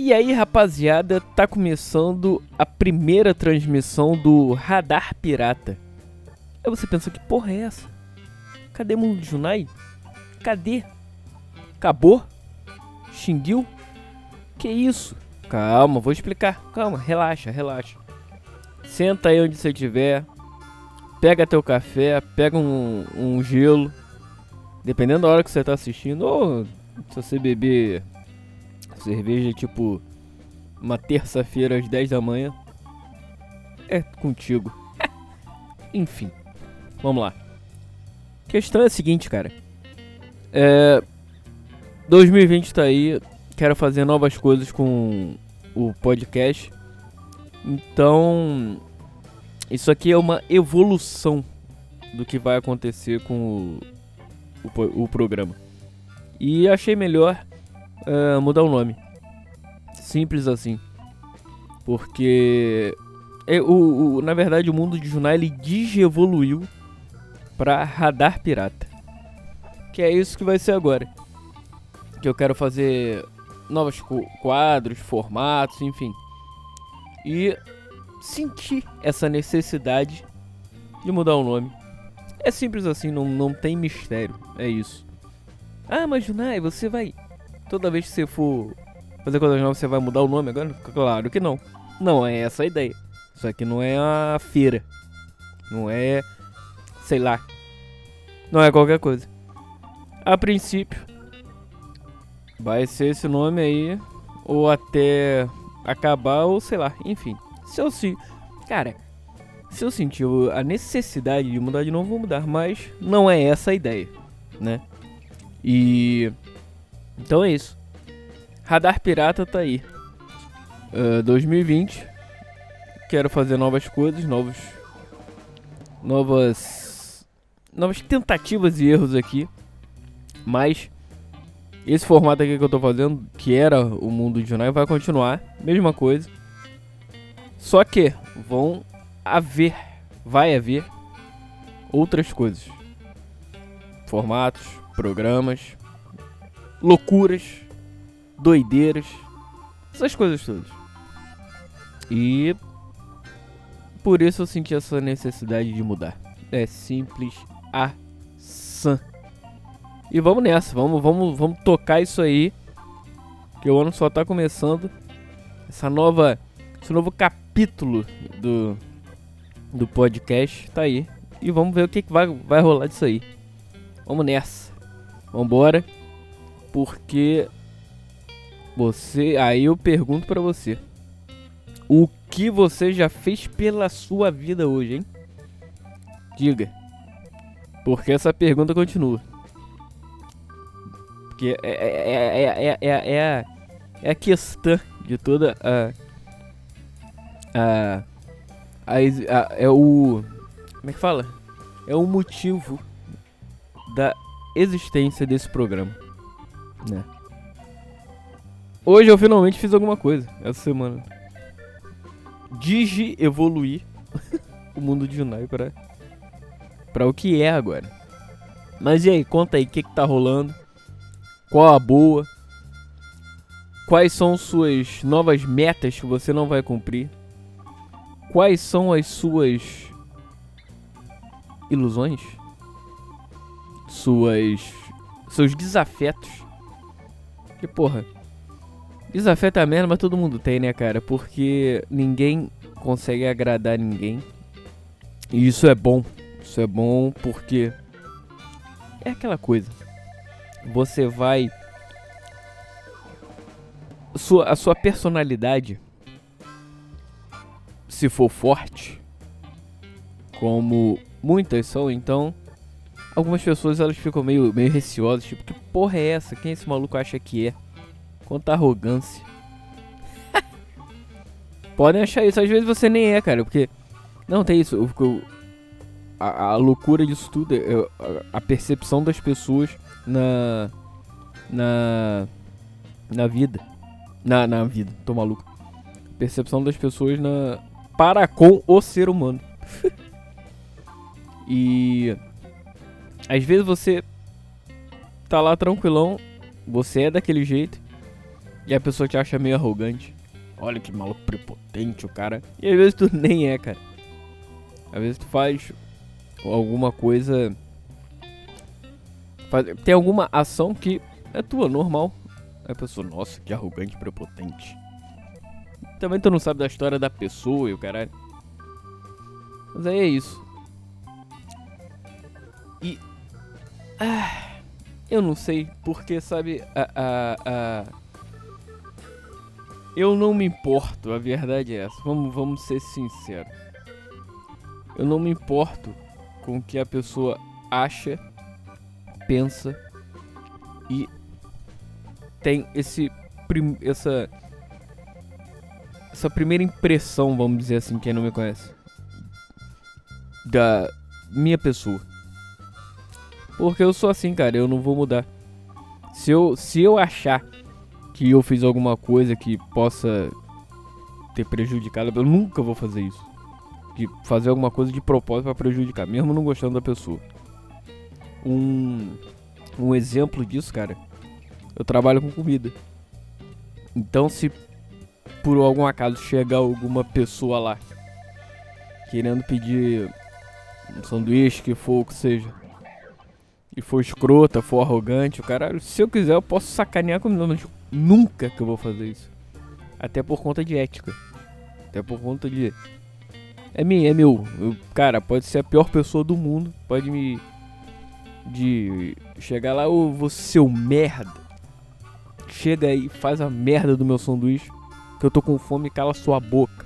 E aí, rapaziada, tá começando a primeira transmissão do Radar Pirata. Aí você pensa, que porra é essa? Cadê Mundo Junai? Cadê? Acabou? Xinguiu? Que isso? Calma, vou explicar. Calma, relaxa, relaxa. Senta aí onde você estiver. Pega teu café, pega um, um gelo. Dependendo da hora que você tá assistindo, ou se você beber cerveja tipo uma terça-feira às 10 da manhã, é contigo. Enfim, vamos lá. A questão é a seguinte, cara. É. 2020 tá aí, quero fazer novas coisas com o podcast. Então, isso aqui é uma evolução do que vai acontecer com o, o, o programa. E achei melhor uh, mudar o nome. Simples assim. Porque é, o, o, na verdade o mundo de Junai ele digievoluiu para radar pirata. Que é isso que vai ser agora. Que eu quero fazer novos quadros, formatos, enfim. E sentir essa necessidade de mudar o nome. É simples assim, não, não tem mistério. É isso. Ah, mas Junai, você vai. Toda vez que você for fazer coisas novas, você vai mudar o nome agora? Claro que não. Não é essa a ideia. Isso aqui não é a feira. Não é. Sei lá. Não é qualquer coisa. A princípio, vai ser esse nome aí. Ou até acabar, ou sei lá. Enfim. Se eu se. Cara, se eu sentir a necessidade de mudar de novo, vou mudar. Mas não é essa a ideia, né? E. Então é isso. Radar Pirata tá aí. Uh, 2020. Quero fazer novas coisas, novos. Novas. Novas tentativas e erros aqui. Mas. Esse formato aqui que eu tô fazendo, que era o mundo de jornal, vai continuar. Mesma coisa. Só que vão haver. Vai haver outras coisas. Formatos, programas, loucuras, doideiras, essas coisas todas. E por isso eu senti essa necessidade de mudar. É simples assim. E vamos nessa, vamos, vamos, vamos tocar isso aí. Que o ano só tá começando. Essa nova, esse novo capítulo do do podcast tá aí. E vamos ver o que, que vai, vai rolar disso aí. Vamos nessa. Vambora. Porque você, aí eu pergunto para você. O que você já fez pela sua vida hoje, hein? Diga. Porque essa pergunta continua. Porque é, é, é, é, é, a, é a questão de toda a. A. a, a é o. Como é que fala? É o motivo da existência desse programa. Né? Hoje eu finalmente fiz alguma coisa essa semana. Digi evoluir o mundo de Junai para para o que é agora. Mas e aí, conta aí o que, que tá rolando? Qual a boa? Quais são suas novas metas que você não vai cumprir? Quais são as suas ilusões? Suas seus desafetos? Que porra, é merda, mas todo mundo tem, né, cara? Porque ninguém consegue agradar ninguém. E isso é bom. Isso é bom porque é aquela coisa. Você vai sua, a sua personalidade se for forte, como muitas são, então algumas pessoas elas ficam meio, meio receosas, tipo, que porra é essa? Quem esse maluco acha que é? Quanta arrogância. Podem achar isso, às vezes você nem é, cara, porque. Não, tem isso. O, a, a loucura disso tudo é a, a percepção das pessoas na. Na. Na vida. Na, na vida, tô maluco. Percepção das pessoas na. Para com o ser humano. e. Às vezes você tá lá tranquilão, você é daquele jeito, E a pessoa te acha meio arrogante. Olha que maluco prepotente o cara. E às vezes tu nem é, cara. Às vezes tu faz alguma coisa. Faz, tem alguma ação que é tua, normal. Aí a pessoa, nossa, que arrogante, prepotente. Também tu não sabe da história da pessoa e o caralho. Mas aí é isso. Ah, eu não sei, porque sabe. A, eu não me importo, a verdade é essa. Vamos, vamos ser sinceros. Eu não me importo com o que a pessoa acha, pensa e tem esse essa essa primeira impressão, vamos dizer assim, quem não me conhece, da minha pessoa. Porque eu sou assim, cara, eu não vou mudar. Se eu, se eu achar que eu fiz alguma coisa que possa ter prejudicado, eu nunca vou fazer isso. De fazer alguma coisa de propósito para prejudicar, mesmo não gostando da pessoa. Um, um exemplo disso, cara, eu trabalho com comida. Então, se por algum acaso chegar alguma pessoa lá querendo pedir um sanduíche, que for o que seja, e for escrota, for arrogante, o caralho, se eu quiser eu posso sacanear comigo, mas nunca que eu vou fazer isso. Até por conta de ética. Até por conta de. É minha, é meu. Eu, cara, pode ser a pior pessoa do mundo. Pode me. De chegar lá, ô, você seu merda. Chega aí, faz a merda do meu sanduíche que eu tô com fome, cala sua boca.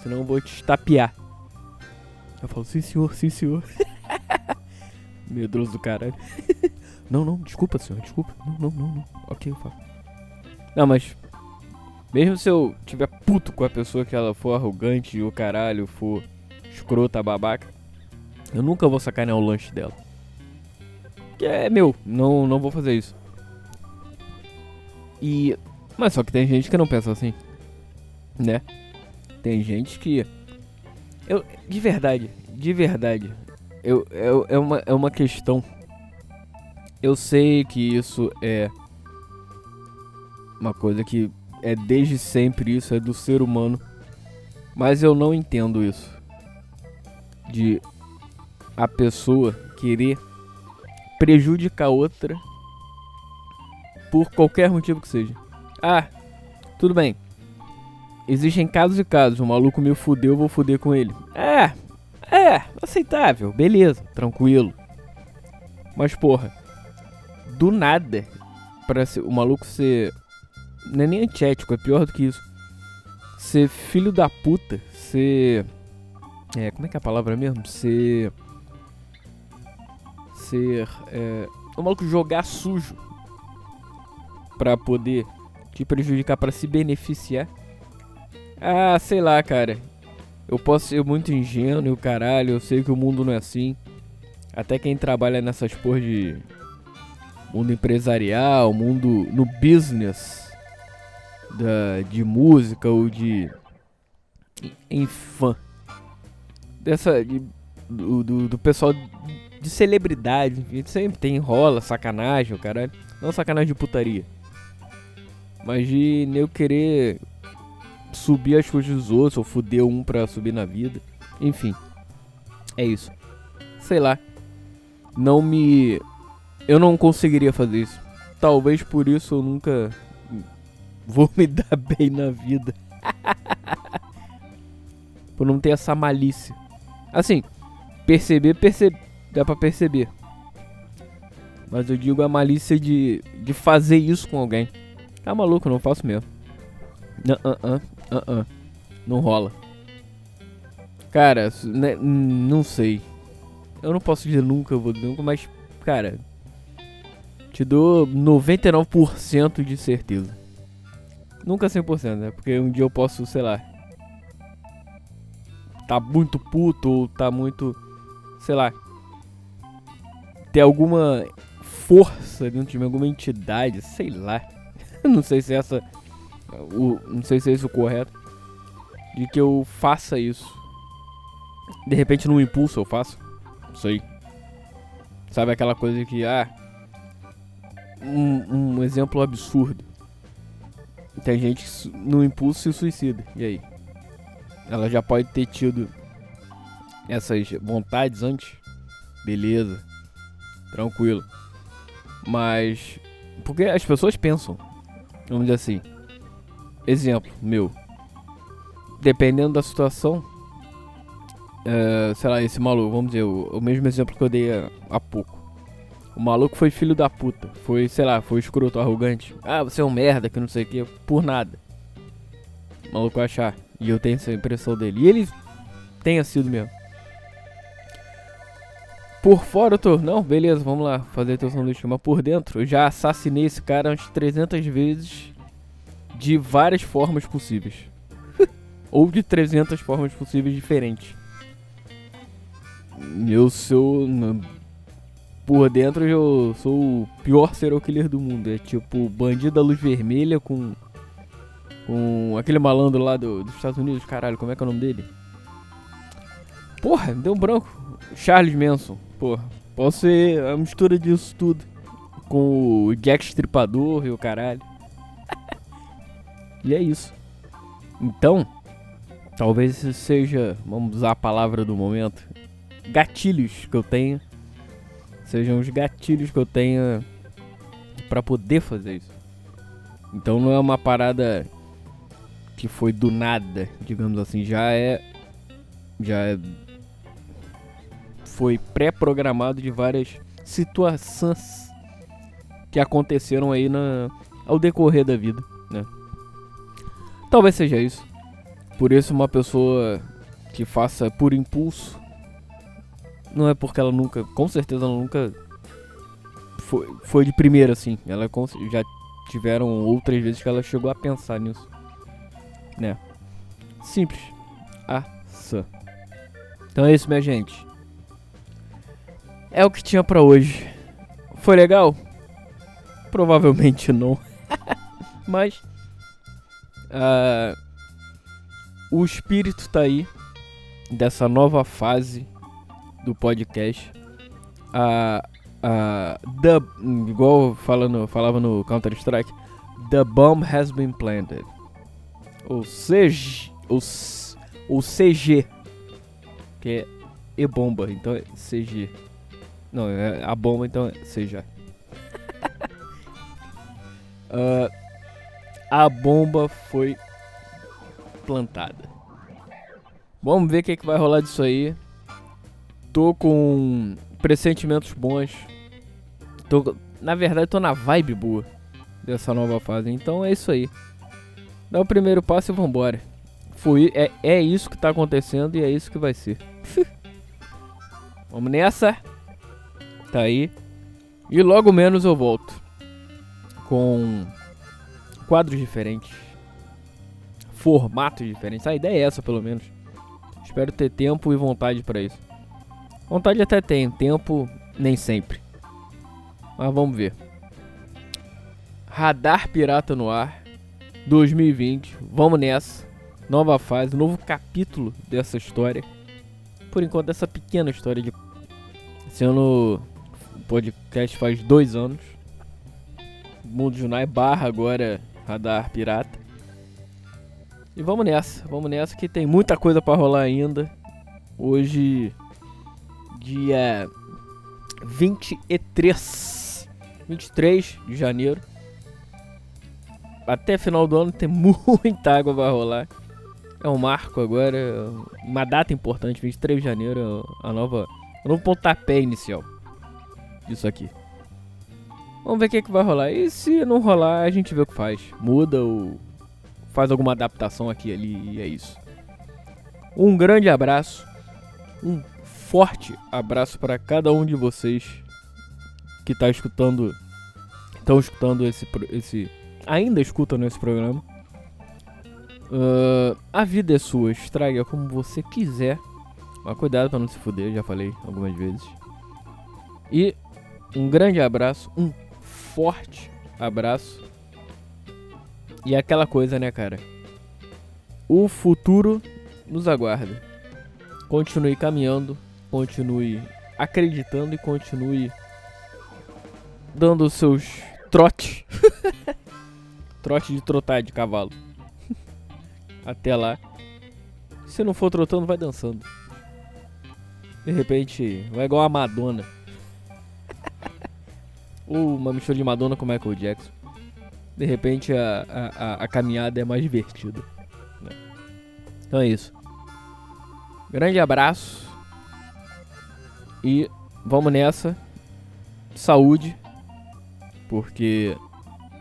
Senão eu vou te estapear. Eu falo, sim senhor, sim senhor. Medroso do caralho. não, não, desculpa senhor, desculpa. Não, não, não, não. Ok, eu falo. Não, mas. Mesmo se eu tiver puto com a pessoa que ela for arrogante o caralho, for escrota, babaca, eu nunca vou sacanear o lanche dela. Que é meu, não, não vou fazer isso. E mas só que tem gente que não pensa assim. Né? Tem gente que. Eu. De verdade, de verdade. Eu, eu, é, uma, é uma questão. Eu sei que isso é. Uma coisa que é desde sempre isso, é do ser humano. Mas eu não entendo isso. De a pessoa querer prejudicar outra por qualquer motivo que seja. Ah, tudo bem. Existem casos e casos. O maluco me fudeu, eu vou fuder com ele. É, aceitável, beleza, tranquilo. Mas porra, do nada, para o maluco ser. Não é nem antiético, é pior do que isso. Ser filho da puta, ser. É, como é que é a palavra mesmo? Ser. Ser. É, o maluco jogar sujo pra poder te prejudicar para se beneficiar. Ah, sei lá, cara. Eu posso ser muito ingênuo, caralho, eu sei que o mundo não é assim. Até quem trabalha nessas porra de mundo empresarial, mundo no business da, de música ou de infã. Dessa de, do, do, do, pessoal de celebridade, enfim, sempre tem rola, sacanagem, o caralho. Não sacanagem de putaria. Mas de eu querer subir as coisas dos outros, ou fuder um pra subir na vida. Enfim. É isso. Sei lá. Não me. Eu não conseguiria fazer isso. Talvez por isso eu nunca vou me dar bem na vida. por não ter essa malícia. Assim, perceber, perceber. Dá pra perceber. Mas eu digo a malícia de, de fazer isso com alguém. Tá maluco, não faço mesmo. Não, uh, uh, uh, não rola. Cara, né, não sei. Eu não posso dizer nunca, vou nunca, mas, cara, te dou 99% de certeza. Nunca 100%, né? Porque um dia eu posso, sei lá, tá muito puto ou tá muito, sei lá, ter alguma força dentro de mim, alguma entidade, sei lá. não sei se essa. O, não sei se é isso o correto. De que eu faça isso. De repente num impulso eu faço. Não sei. Sabe aquela coisa que, ah. Um, um exemplo absurdo. tem gente que no impulso se suicida. E aí? Ela já pode ter tido essas vontades antes. Beleza. Tranquilo. Mas. Porque as pessoas pensam. Vamos dizer assim. Exemplo meu. Dependendo da situação. É, sei lá, esse maluco, vamos dizer, o, o mesmo exemplo que eu dei há, há pouco. O maluco foi filho da puta. Foi, sei lá, foi escroto, arrogante. Ah, você é um merda, que não sei o que. Por nada. O maluco achar. E eu tenho essa impressão dele. E ele tenha sido mesmo. Por fora eu tô, não, beleza, vamos lá, fazer teu sanduíche. Mas por dentro, eu já assassinei esse cara umas 300 vezes de várias formas possíveis. Ou de 300 formas possíveis diferentes. Eu sou. Por dentro eu sou o pior serial killer do mundo. É tipo bandido da luz vermelha com. Com aquele malandro lá do, dos Estados Unidos, caralho, como é que é o nome dele? Porra, deu um branco. Charles Manson, porra. Posso ser a mistura disso tudo. Com o Jack Stripador e o caralho. E é isso. Então, talvez seja, vamos usar a palavra do momento, gatilhos que eu tenho sejam os gatilhos que eu tenha para poder fazer isso. Então não é uma parada que foi do nada, digamos assim, já é já é, foi pré-programado de várias situações que aconteceram aí na ao decorrer da vida? Talvez seja isso. Por isso uma pessoa que faça por impulso não é porque ela nunca, com certeza ela nunca foi, foi de primeira assim. Ela já tiveram outras vezes que ela chegou a pensar nisso. Né? Simples. Aça. Então é isso, minha gente. É o que tinha para hoje. Foi legal? Provavelmente não. Mas uh, o espírito tá aí dessa nova fase do podcast. A, a, the, igual falando, falava no Counter-Strike, The bomb has been planted. Ou seja, ou, ou CG, que é E-bomba, então é CG. Não, é a bomba, então é CG. uh, a bomba foi plantada. Vamos ver o que, que vai rolar disso aí tô com pressentimentos bons. Tô, na verdade, tô na vibe boa dessa nova fase. Então é isso aí. Dá o primeiro passo e vambora. Foi, é, é isso que tá acontecendo e é isso que vai ser. Vamos nessa. Tá aí. E logo menos eu volto. Com quadros diferentes. Formatos diferentes. A ideia é essa, pelo menos. Espero ter tempo e vontade para isso. Vontade até tem, tempo nem sempre. Mas vamos ver. Radar Pirata no Ar 2020. Vamos nessa. Nova fase, novo capítulo dessa história. Por enquanto, essa pequena história de. Esse ano o podcast faz dois anos. Mundo Junai barra agora Radar Pirata. E vamos nessa, vamos nessa que tem muita coisa para rolar ainda. Hoje dia 23, 23 de janeiro. Até final do ano tem muita água vai rolar. É um marco agora, uma data importante, 23 de janeiro, a nova, o novo pontapé inicial disso aqui. Vamos ver o que, é que vai rolar. E se não rolar, a gente vê o que faz. Muda ou faz alguma adaptação aqui e ali e é isso. Um grande abraço. Um forte abraço para cada um de vocês que está escutando, estão escutando esse, esse, ainda escutam esse programa. Uh, a vida é sua, estraga como você quiser, mas cuidado para não se fuder, já falei algumas vezes. E um grande abraço, um forte abraço. E é aquela coisa, né, cara? O futuro nos aguarda. Continue caminhando continue acreditando e continue dando os seus trotes Trote de trotar de cavalo. Até lá. Se não for trotando, vai dançando. De repente, vai igual a Madonna. Ou uma mistura de Madonna com Michael Jackson. De repente, a, a, a caminhada é mais divertida. Então é isso. Grande abraço. E vamos nessa. Saúde. Porque.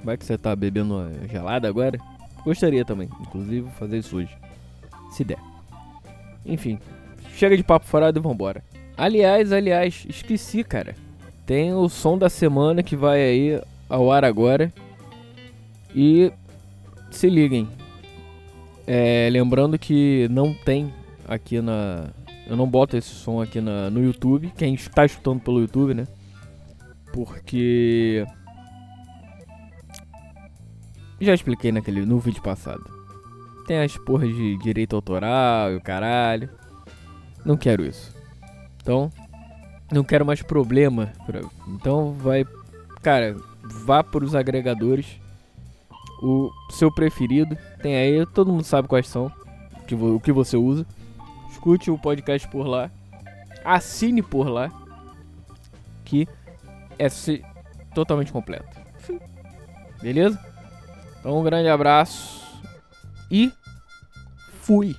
Vai que você tá bebendo gelada agora? Gostaria também, inclusive, fazer isso hoje. Se der. Enfim, chega de papo furado e vambora. Aliás, aliás, esqueci, cara. Tem o som da semana que vai aí ao ar agora. E se liguem. É, lembrando que não tem aqui na. Eu não boto esse som aqui na, no YouTube. Quem está escutando pelo YouTube, né? Porque. Já expliquei naquele, no vídeo passado. Tem as porras de direito autoral e o caralho. Não quero isso. Então, não quero mais problema. Então vai. Cara, vá para os agregadores. O seu preferido. Tem aí, todo mundo sabe quais são. Que o que você usa. Escute o podcast por lá. Assine por lá. Que é totalmente completo. Beleza? Então um grande abraço e fui.